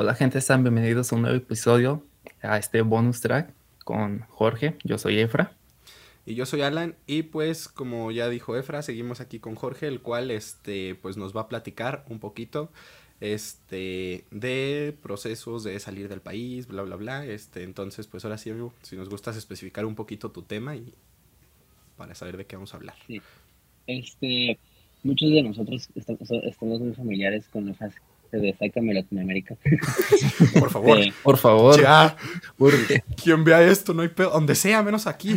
Hola gente, sean bienvenidos a un nuevo episodio, a este bonus track con Jorge. Yo soy Efra. Y yo soy Alan y pues como ya dijo Efra, seguimos aquí con Jorge, el cual este pues nos va a platicar un poquito este de procesos de salir del país, bla bla bla. Este, entonces, pues ahora sí, amigo, si nos gustas especificar un poquito tu tema y para saber de qué vamos a hablar. Sí. Este, muchos de nosotros estamos, estamos muy familiares con la frase de Sácame Latinoamérica. Por favor. Por favor. Ya. Quien vea esto, no hay pedo. Donde sea, menos aquí.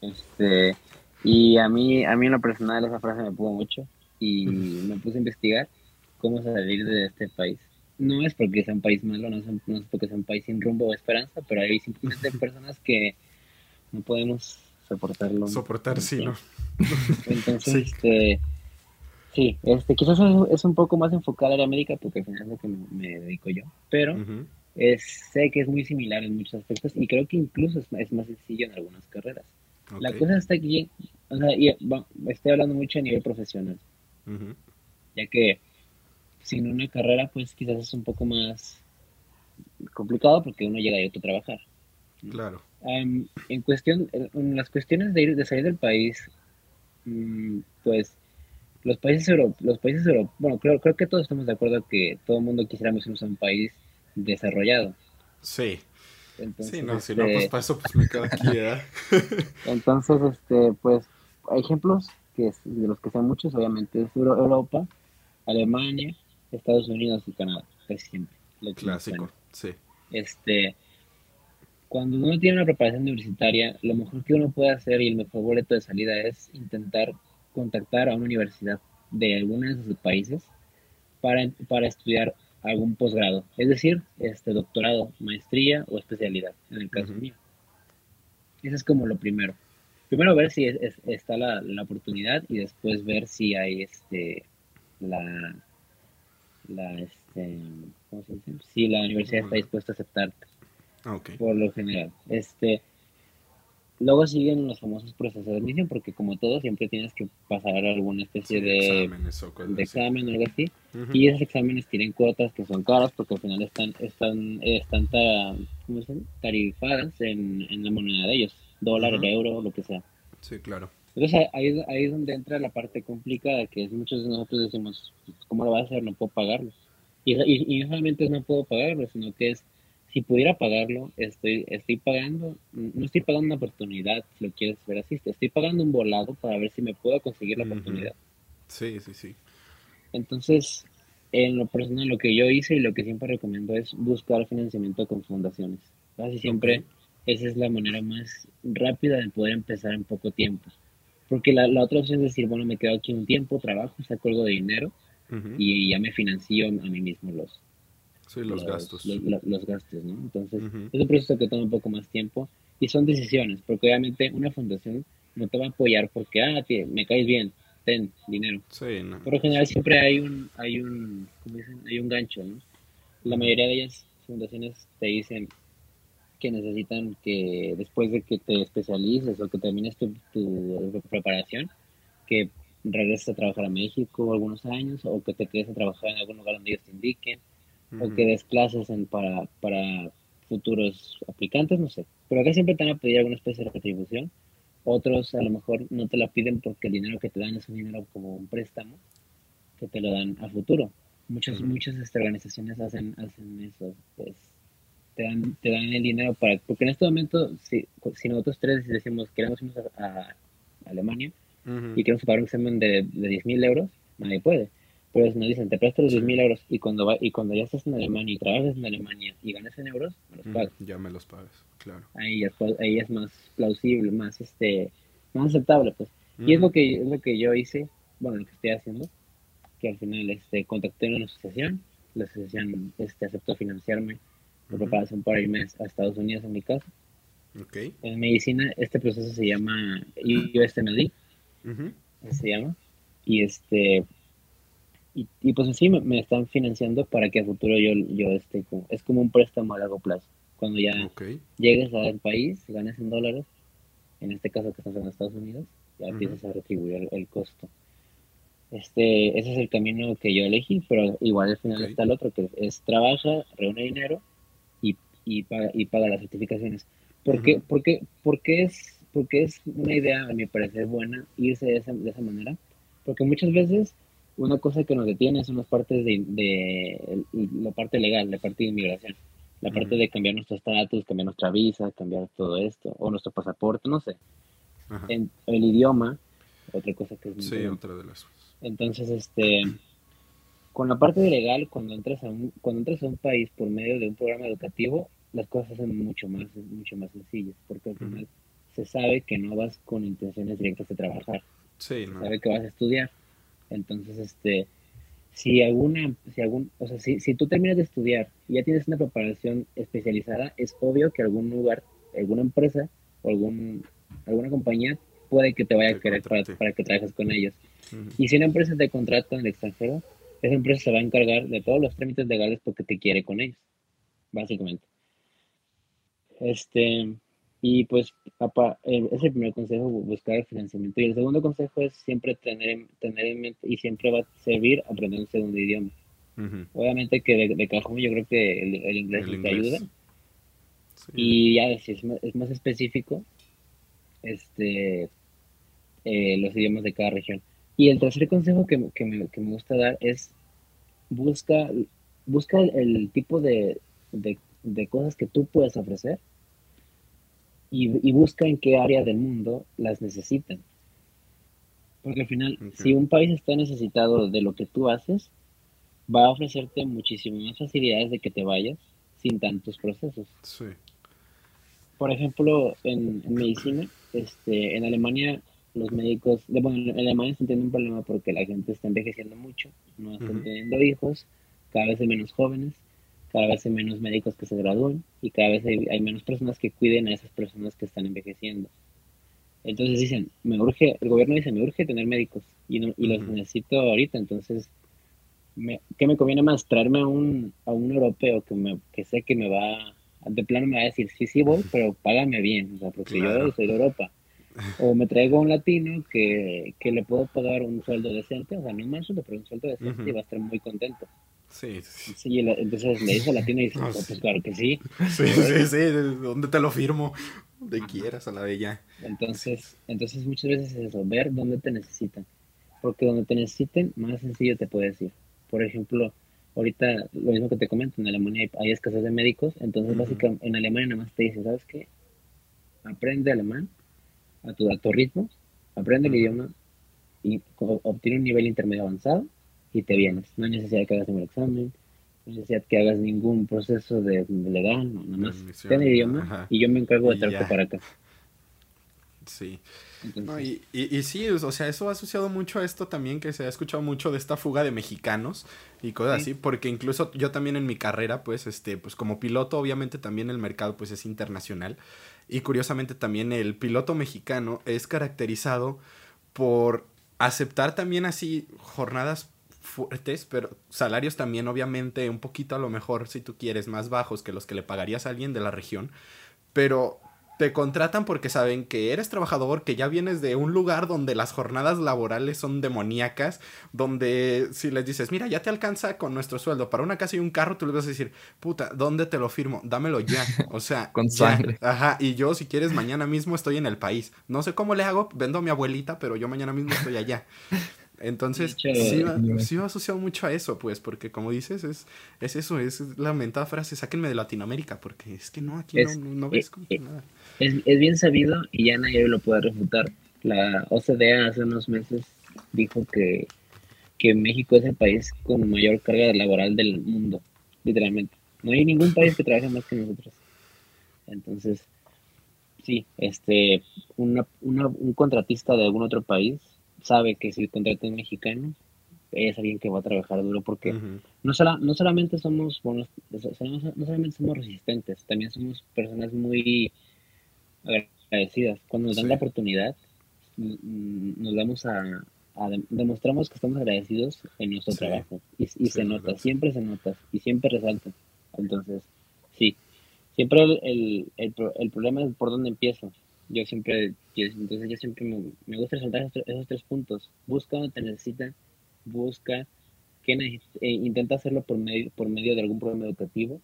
Este, y a mí, a mí en lo personal esa frase me pudo mucho y me puse a investigar cómo salir de este país. No es porque sea un país malo, no es, no es porque sea un país sin rumbo o esperanza, pero hay simplemente personas que no podemos soportarlo. Soportar, sí, ¿no? Entonces, este Sí, este, quizás es un poco más enfocado a la América porque al final es lo que me, dedico yo, pero sé que es muy similar en muchos aspectos y creo que incluso es, más sencillo en algunas carreras. La cosa está aquí, o sea, y, estoy hablando mucho a nivel profesional, ya que sin una carrera pues quizás es un poco más complicado porque uno llega y otro a trabajar. Claro. en cuestión, en las cuestiones de, ir, de salir del país, mm, pues los países europeos, los países europeos, bueno, creo, creo que todos estamos de acuerdo que todo el mundo quisiéramos irnos a un país desarrollado. Sí. sí, no, si no, pues este, para eso pues me quedo aquí, ¿verdad? Entonces, este, pues, ejemplos que de los que sean muchos, obviamente, es Europa, Alemania, Estados Unidos y Canadá, casi siempre. Clásico, sí. Este, cuando uno tiene una preparación universitaria, lo mejor que uno puede hacer y el mejor boleto de salida es intentar contactar a una universidad de alguno de sus países para, para estudiar algún posgrado, es decir, este doctorado, maestría o especialidad, en el caso mío. Eso es como lo primero. Primero ver si está la, oportunidad y después ver si hay este la la este ¿cómo se dice? si la universidad está dispuesta a aceptarte. Por lo general. Este Luego siguen los famosos procesos de admisión, porque como todo, siempre tienes que pasar alguna especie de, de examen o algo así. Y esos exámenes tienen cuotas que son caras, porque al final están están están tarifadas en, en, la moneda de ellos, dólar, euro, lo que sea. Sí, claro. Entonces ahí, ahí es donde entra la parte complicada, que es muchos de nosotros decimos, ¿cómo lo vas a hacer? No puedo pagarlo. Y, y, y no solamente no puedo pagarlo, sino que es si pudiera pagarlo, estoy, estoy pagando, no estoy pagando una oportunidad, si lo quieres ver así, estoy pagando un volado para ver si me puedo conseguir la oportunidad. Sí, sí, sí. Entonces, en lo personal, lo que yo hice y lo que siempre recomiendo es buscar financiamiento con fundaciones. Casi siempre esa es la manera más rápida de poder empezar en poco tiempo. Porque la, la, otra opción es decir, bueno, me quedo aquí un tiempo, trabajo, saco algo de dinero y ya me financio a mí mismo los, Sí, los, gastos. Los, gastos, ¿no? Entonces, es un proceso que toma un poco más tiempo y son decisiones, porque obviamente una fundación no te va a apoyar porque, ah, me caes bien, ten dinero. Sí, no. Por lo general siempre hay un, hay un, ¿cómo dicen? Hay un gancho, ¿no? La mayoría de ellas, fundaciones, te dicen que necesitan que después de que te especialices o que termines tu, tu preparación, que regreses a trabajar a México algunos años o que te quedes a trabajar en algún lugar donde ellos te indiquen o que des clases en, para, para futuros aplicantes, no sé. Pero acá siempre te van a pedir alguna especie de retribución. Otros a lo mejor no te la piden porque el dinero que te dan es un dinero como un préstamo que te lo dan a futuro. Muchas, muchas este, organizaciones hacen, hacen eso, pues te dan, te dan el dinero para, porque en este momento, si, si nosotros tres decimos queremos irnos a, Alemania y queremos pagar un examen de, de 10 mil euros, nadie puede pues nos dicen, te presto los 10 mil euros y cuando, va, y cuando ya estás en Alemania y trabajas en Alemania y ganas en euros, me los pagas. ya me los pagas, claro. Ahí ya, ahí es más plausible, más este más aceptable, pues. Y es lo que es lo que yo hice, bueno, lo que estoy haciendo, que al final este contacté a una asociación, la asociación este aceptó financiarme por preparación para irme a Estados Unidos en mi caso. Okay. En medicina este proceso se llama USMLE, se llama, y este y, y pues así me, me, están financiando para que a futuro yo, yo esté como, es como un préstamo a largo plazo. Cuando ya llegues al país, ganes en dólares, en este caso que estás en Estados Unidos, ya empiezas a retribuir el, costo. Este, ese es el camino que yo elegí, pero igual al final está el otro, que es trabaja, reúne dinero y, y, paga, y paga las certificaciones. ¿Por, qué, porque, porque, es, porque es una idea, a mi parecer, buena irse de esa, de esa manera? Porque muchas veces una cosa que nos detiene son las partes de, de, la parte legal, la parte de inmigración, la parte de cambiar nuestro estatus, cambiar nuestra visa, cambiar todo esto, o nuestro pasaporte, no sé. En, el idioma, otra cosa que es muy Sí, otra de las entonces, este, con la parte legal, cuando entras a un, cuando entras a un país por medio de un programa educativo, las cosas son mucho más, mucho más sencillas, porque al final se sabe que no vas con intenciones directas de trabajar. Sí, se sabe que vas a estudiar. Entonces, este, si alguna, si algún, o sea, si, si tú terminas de estudiar y ya tienes una preparación especializada, es obvio que algún lugar, alguna empresa o algún, alguna compañía puede que te vaya a querer para, para, que trabajes con ellos. Y si una empresa te contrata en el extranjero, esa empresa se va a encargar de todos los trámites legales porque te quiere con ellos, básicamente. Este, y pues eh, es el primer consejo, buscar el financiamiento. Y el segundo consejo es siempre tener, tener en mente y siempre va a servir aprender un segundo idioma. Obviamente que de, de, cajón yo creo que el, inglés, te ayuda. Y ya si es más, es más específico, este, eh, los idiomas de cada región. Y el tercer consejo que, que, me, que me, gusta dar es busca, busca el, tipo de, de, de, cosas que tú puedes ofrecer y, y, busca en qué área del mundo las necesitan. Porque al final, si un país está necesitado de lo que tú haces, va a ofrecerte muchísimas más facilidades de que te vayas sin tantos procesos. Sí. Por ejemplo, en, en medicina, este, en Alemania los médicos, bueno, en Alemania se entiende un problema porque la gente está envejeciendo mucho, no están teniendo hijos, cada vez hay menos jóvenes, cada vez hay menos médicos que se gradúen y cada vez hay, menos personas que cuiden a esas personas que están envejeciendo. Entonces dicen, me urge, el gobierno dice, me urge tener médicos y, y los necesito ahorita, entonces, me, ¿qué me conviene más? Traerme a un, a un europeo que, me, que sé que me va, de plano me va a decir, sí, sí voy, pero págame bien, o sea, porque yo soy de Europa o me traigo un latino que, que, le puedo pagar un sueldo decente, o sea, no un sueldo, pero un sueldo decente y va a estar muy contento. Sí, sí. sí entonces le dice al latino y dice, oh, pues claro que sí. Sí, sí, sí, ¿dónde te lo firmo? Donde quieras, a la ya. Entonces, entonces muchas veces es eso, ver dónde te necesitan. Porque donde te necesiten, más sencillo te puedes ir. Por ejemplo, ahorita, lo mismo que te comento, en Alemania hay, escasez de médicos, entonces básicamente en Alemania nada más te dice, ¿sabes qué? Aprende alemán a tu, a ritmo, aprende el idioma y obtiene un nivel intermedio avanzado y te vienes. No hay necesidad de que hagas ningún examen, no hay necesidad de que hagas ningún proceso de, legal, no, nada más ten el idioma y yo me encargo de traerte para acá. Sí. y, y, sí, o sea, eso ha asociado mucho a esto también, que se ha escuchado mucho de esta fuga de mexicanos y cosas así, porque incluso yo también en mi carrera, pues, este, pues como piloto, obviamente también el mercado, pues, es internacional. Y curiosamente también el piloto mexicano es caracterizado por aceptar también así jornadas fuertes, pero salarios también obviamente un poquito a lo mejor si tú quieres más bajos que los que le pagarías a alguien de la región, pero te contratan porque saben que eres trabajador, que ya vienes de un lugar donde las jornadas laborales son demoníacas, donde si les dices, mira, ya te alcanza con nuestro sueldo para una casa y un carro, tú les vas a decir, puta, ¿dónde te lo firmo? Dámelo ya. O sea, con sangre. Ajá, y yo si quieres mañana mismo estoy en el país. No sé cómo le hago, vendo a mi abuelita, pero yo mañana mismo estoy allá. Entonces, sí va, sí va, asociado mucho a eso, pues, porque como dices, es, es eso, es la mentada frase, sáquenme de Latinoamérica, porque es que no, aquí no, no, ves como nada. Es, es, bien sabido y ya nadie lo puede refutar. La OCDE hace unos meses dijo que, que México es el país con mayor carga laboral del mundo, literalmente. No hay ningún país que trabaje más que nosotros. Entonces, sí, este, una, una, un contratista de algún otro país sabe que si contrata un mexicano, es alguien que va a trabajar duro porque no, no solamente somos buenos, no solamente somos resistentes, también somos personas muy agradecidas. Cuando nos dan la oportunidad, nos damos a, demostramos que estamos agradecidos en nuestro trabajo y, se nota, siempre se nota y siempre resalta. Entonces, sí, siempre el, el, el problema es por dónde empiezo yo siempre, entonces yo siempre me, gusta resaltar esos, tres puntos. Busca donde te necesitan busca, que eh, intenta hacerlo por medio, por medio de algún programa educativo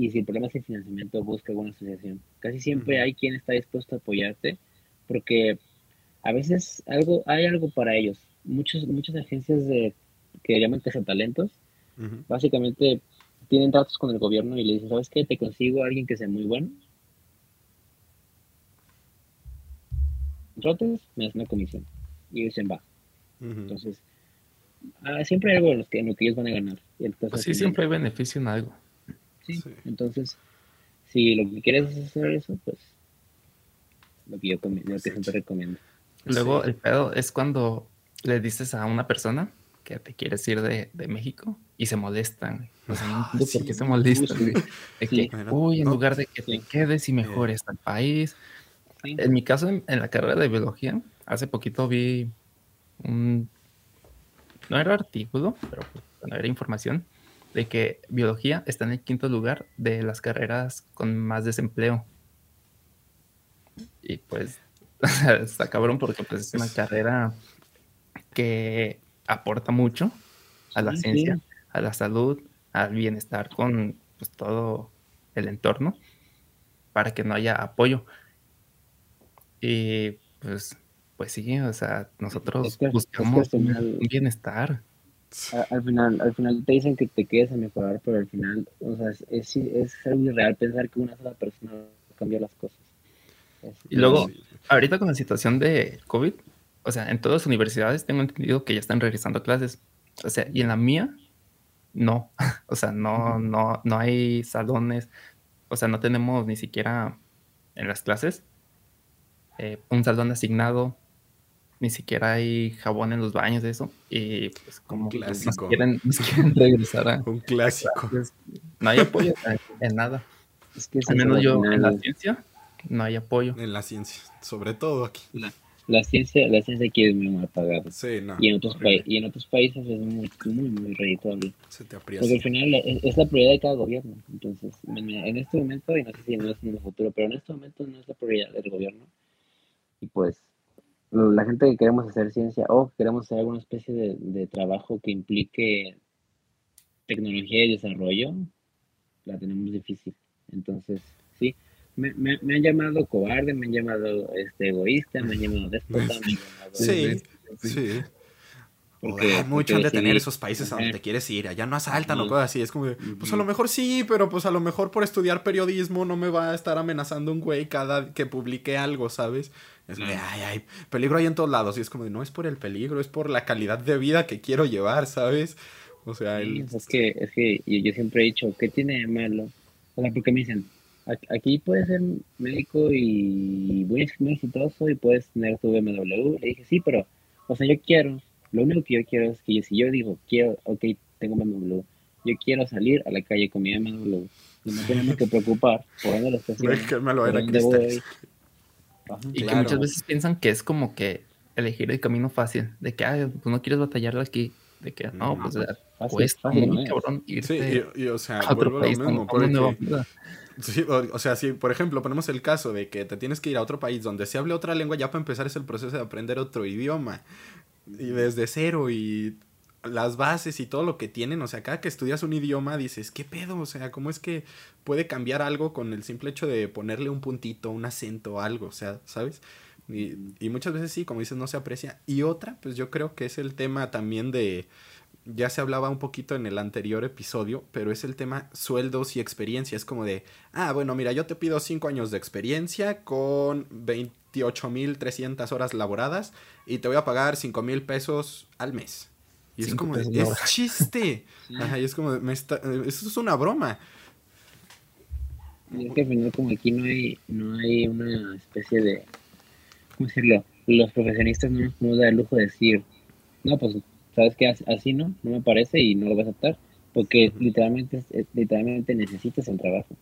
y si el problema es el financiamiento, busca alguna asociación. Casi siempre hay quien está dispuesto a apoyarte porque a veces algo, hay algo para ellos. Muchos, muchas agencias de, que llaman talentos básicamente tienen tratos con el gobierno y le dicen, ¿sabes qué? Te consigo a alguien que sea muy bueno. Trates, me das una comisión. Y dicen, va. Entonces, ah, siempre hay algo en, los que, en lo que ellos van a ganar. Pues sí, siempre hay beneficio en algo. Sí, entonces, si lo que quieres es hacer eso, pues lo que yo, lo que siempre recomiendo. Luego, el pedo es cuando le dices a una persona que te quieres ir de, de México y se molestan. O sea, no ah, por qué se molestan. De que, uy, en lugar de que te quedes y mejores al país. En mi caso, en, la carrera de biología, hace poquito vi un. No era artículo, pero bueno, era información de que biología está en el quinto lugar de las carreras con más desempleo. Y pues, está cabrón porque pues es una carrera que aporta mucho a la ciencia, a la salud, al bienestar con pues, todo el entorno para que no haya apoyo. Y pues, pues sí, o sea, nosotros buscamos un bienestar. Al final, al final te dicen que te quedes a mejorar, pero al final, o sea, es, es, algo irreal pensar que una sola persona cambia las cosas. y luego, ahorita con la situación de COVID, o sea, en todas las universidades tengo entendido que ya están regresando a clases. O sea, y en la mía, no. O sea, no, no, no hay salones. O sea, no tenemos ni siquiera en las clases eh, un salón asignado. Ni siquiera hay jabón en los baños de eso. Y pues como nos quieren, regresar a... Un clásico. no hay apoyo en nada. Es que Al menos yo en la ciencia no hay apoyo. En la ciencia, sobre todo aquí la ciencia, la ciencia aquí es muy mal pagada. Sí, no, y, en otros y en otros países es muy, muy, muy redituable. Se te Porque al final es, la prioridad de cada gobierno. Entonces, en este momento, y no sé si no es en el futuro, pero en este momento no es la prioridad del gobierno. Y pues, la gente que queremos hacer ciencia o queremos hacer alguna especie de, de trabajo que implique tecnología y desarrollo, la tenemos difícil. Entonces, sí, me, me, me, han llamado cobarde, me han llamado este, egoísta, me han llamado déspota, me han llamado... Sí, sí. Porque, hay mucho de tener esos países a donde te quieres ir, allá no asaltan o cosas así, es como, pues a lo mejor sí, pero pues a lo mejor por estudiar periodismo no me va a estar amenazando un güey cada que publique algo, ¿sabes? Es como, ay, ay, peligro hay en todos lados, y es como, no es por el peligro, es por la calidad de vida que quiero llevar, ¿sabes? O sea, es que, es que yo, yo, siempre he dicho, ¿qué tiene de malo? O sea, porque me dicen, aquí puedes ser médico y muy, exitoso y puedes tener tu BMW. Le dije, sí, pero, o sea, yo quiero, lo único que yo quiero es que si yo digo, quiero, ok, tengo BMW, yo quiero salir a la calle con mi BMW no tenemos que preocupar por dónde lo estoy haciendo. Y que muchas veces piensan que es como que elegir el camino fácil, de que, ah, pues no quieres batallar aquí, de que no, pues cuesta muy cabrón irte sí, y, o sea, a otro país, lo mismo, o, sea, si por ejemplo ponemos el caso de que te tienes que ir a otro país donde se hable otra lengua, ya para empezar es el proceso de aprender otro idioma. Y desde cero y las bases y todo lo que tienen, o sea, cada que estudias un idioma dices, ¿qué pedo? O sea, ¿cómo es que puede cambiar algo con el simple hecho de ponerle un puntito, un acento, algo? O sea, ¿sabes? Y, y muchas veces sí, como dices, no se aprecia. Y otra, pues yo creo que es el tema también de ya se hablaba un poquito en el anterior episodio, pero es el tema sueldos y experiencia. Es como de, ah, bueno, mira, yo te pido 5 años de experiencia con 28.300 horas laboradas y te voy a pagar 5 mil pesos al mes. Y es como, es chiste. Ajá, y es como, me está, eso es una broma. es que al final como aquí no hay, no hay una especie de, ¿cómo decirlo? Los profesionistas no nos da el lujo de decir, no, pues sabes que así no, no me parece y no lo voy a aceptar, porque literalmente, literalmente necesitas el trabajo,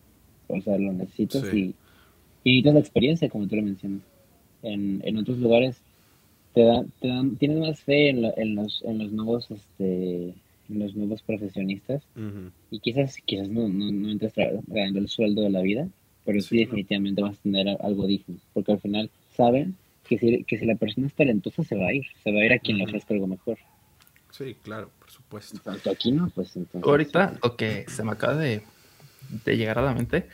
o sea, lo necesitas y, y, necesitas la experiencia, como tú lo mencionas. En, en otros lugares te dan, te dan, tienes más fe en, en, los, en los nuevos, este, en los nuevos profesionistas y quizás, quizás no, no, no entres ganando el sueldo de la vida, pero sí, definitivamente vas a tener algo digno, porque al final saben que si, que si la persona es talentosa se va a ir, se va a ir a quien le ofrezca algo mejor. Sí, claro, por supuesto. aquí no, pues entonces. Ahorita lo que se me acaba de, de llegar a la mente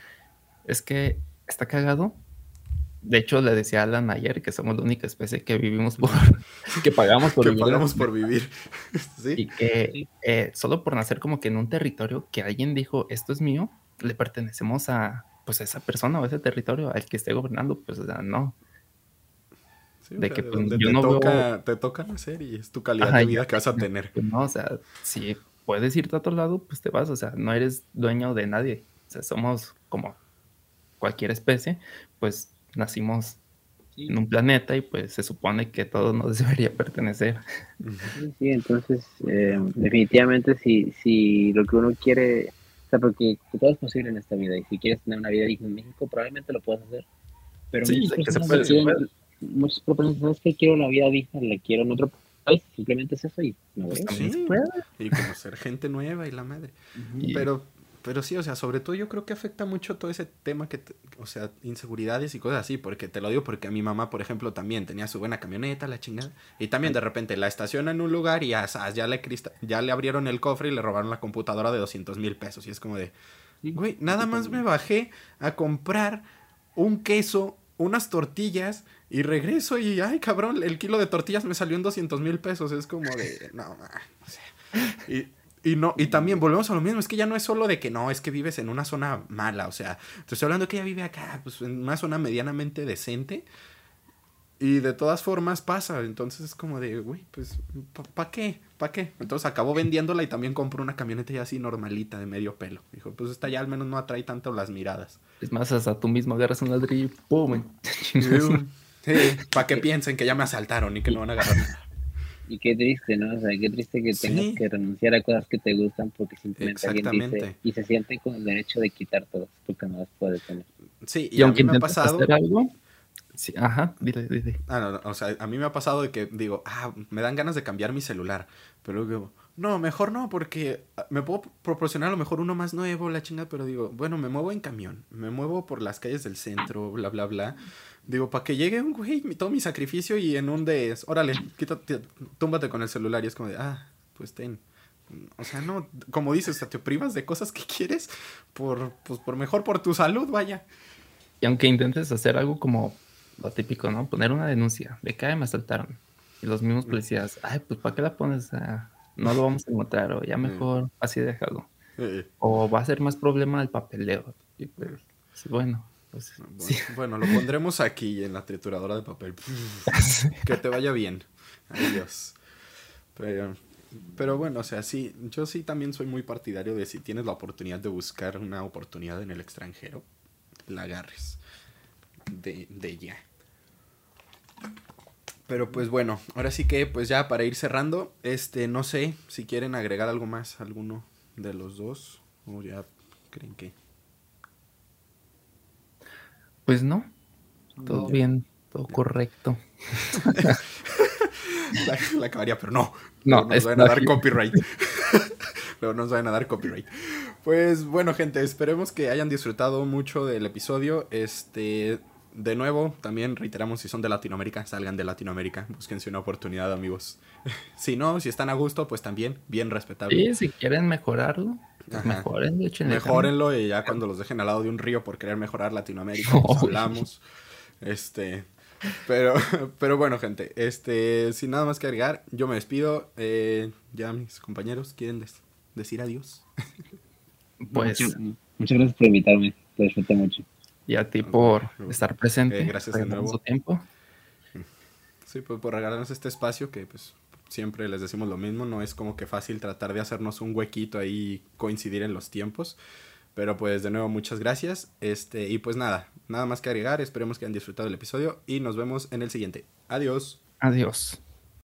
es que está cagado. De hecho, le decía a Alan ayer que somos la única especie que vivimos por. que pagamos por que vivir. pagamos por vivir. ¿Sí? Y que eh, solo por nacer como que en un territorio que alguien dijo, esto es mío, le pertenecemos a pues a esa persona o a ese territorio al que esté gobernando, pues o sea, no. Sí, de que pues, yo te, no toca, te toca nacer y es tu calidad de vida que vas a tener. Pues, no, o sea, si puedes irte a otro lado, pues te vas, o sea, no eres dueño de nadie. O sea, somos como cualquier especie, pues nacimos sí. en un planeta y pues se supone que todo nos debería pertenecer. Sí, entonces eh, definitivamente si, si lo que uno quiere o sea, porque todo es posible en esta vida y si quieres tener una vida digna en México, probablemente lo puedas hacer. Pero sí, muchas, personas puede, quieren, puede. muchas personas, ¿sabes que Quiero la vida digna, la quiero en otro país, simplemente es eso y me voy. Sí, se puede. y conocer gente nueva y la madre. Y- Pero, pero sí, o sea, sobre todo yo creo que afecta mucho todo ese tema que, te- o sea, inseguridades y cosas así, porque te lo digo porque a mi mamá, por ejemplo, también tenía su buena camioneta, la chingada, y también de repente la estaciona en un lugar y ya, sabes, ya le, ya le abrieron el cofre y le robaron la computadora de 200 mil pesos, y es como de, güey, nada más me bajé a comprar un queso, unas tortillas, y regreso y, ay, cabrón, el kilo de tortillas me salió en 200 mil pesos, es como de, no, ma, o sea, y, y no, y también volvemos a lo mismo, es que ya no es solo de que no, es que vives en una zona mala, o sea, te estoy hablando que ella vive acá, pues en una zona medianamente decente. Y de todas formas pasa, entonces es como de, güey, pues, ¿para qué? ¿Para qué? Entonces acabó vendiéndola y también compró una camioneta ya así normalita, de medio pelo. Dijo, pues esta ya al menos no atrae tanto las miradas. Es más, hasta tú mismo agarras un ladrillo y ¡pum! Sí, para que piensen que ya me asaltaron y que no van a agarrar nada. Y qué triste, ¿no? O sea, qué triste que tengas Sí. que renunciar a cosas que te gustan porque simplemente alguien dice y se siente con el derecho de quitar todas porque no las puede tener. Sí, y, Y a aunque mí me ha pasado... hacer algo, sí, ajá, dile, dile. Ah, no, no, o sea, a mí me ha pasado de que digo, ah, me dan ganas de cambiar mi celular. Pero luego digo, no, mejor no, porque ah, me puedo proporcionar a lo mejor uno más nuevo, la chingada. Pero digo, bueno, me muevo en camión, me muevo por las calles del centro, bla, bla, bla. Digo, para que llegue un güey, todo mi sacrificio y en un de, órale, quítate, túmbate con el celular. Y es como de, ah, pues ten. O sea, no, como dices, o sea, te privas de cosas que quieres por, pues, por mejor por tu salud, vaya. Y aunque intentes hacer algo como lo típico, ¿no? Poner una denuncia de que "Ay, me asaltaron. Y los mismos policías, ay, pues ¿para qué la pones? Ah, no lo vamos a encontrar, o ya mejor así déjalo. Eh, O va a ser más problema el papeleo. Y pues, sí, bueno, pues Bueno, sí. bueno, lo pondremos aquí en la trituradora de papel. que te vaya bien. Adiós. Pero, pero bueno, o sea, sí, yo sí también soy muy partidario de si tienes la oportunidad de buscar una oportunidad en el extranjero, la agarres. De, de ya. Pero pues bueno, ahora sí que pues ya para ir cerrando, este, no sé si quieren agregar algo más, alguno de los dos, o ya creen que... Pues no, todo No. bien, todo correcto. La, la acabaría, pero no. No, No, nos van a dar copyright. Pero nos van a dar copyright. Pues bueno, gente, esperemos que hayan disfrutado mucho del episodio. Este, de nuevo, también reiteramos si son de Latinoamérica, salgan de Latinoamérica, búsquense una oportunidad, amigos. Si no, si están a gusto, pues también, bien respetable. Y si quieren mejorarlo, pues Ajá. mejorenlo, y ya cuando los dejen al lado de un río por querer mejorar Latinoamérica, pues Uy. hablamos. Este, pero, pero bueno, gente, este, sin nada más que agregar, yo me despido. Eh, ya mis compañeros quieren des- decir adiós. Pues, Muchas, muchas gracias por invitarme, lo disfruté mucho. Y a ti por estar presente, eh, gracias de nuevo. tiempo. Sí, pues por regalarnos este espacio que pues siempre les decimos lo mismo, no es como que fácil tratar de hacernos un huequito ahí y coincidir en los tiempos. Pero pues de nuevo muchas gracias. Este, y pues nada, nada más que agregar, esperemos que hayan disfrutado el episodio y nos vemos en el siguiente. Adiós. Adiós.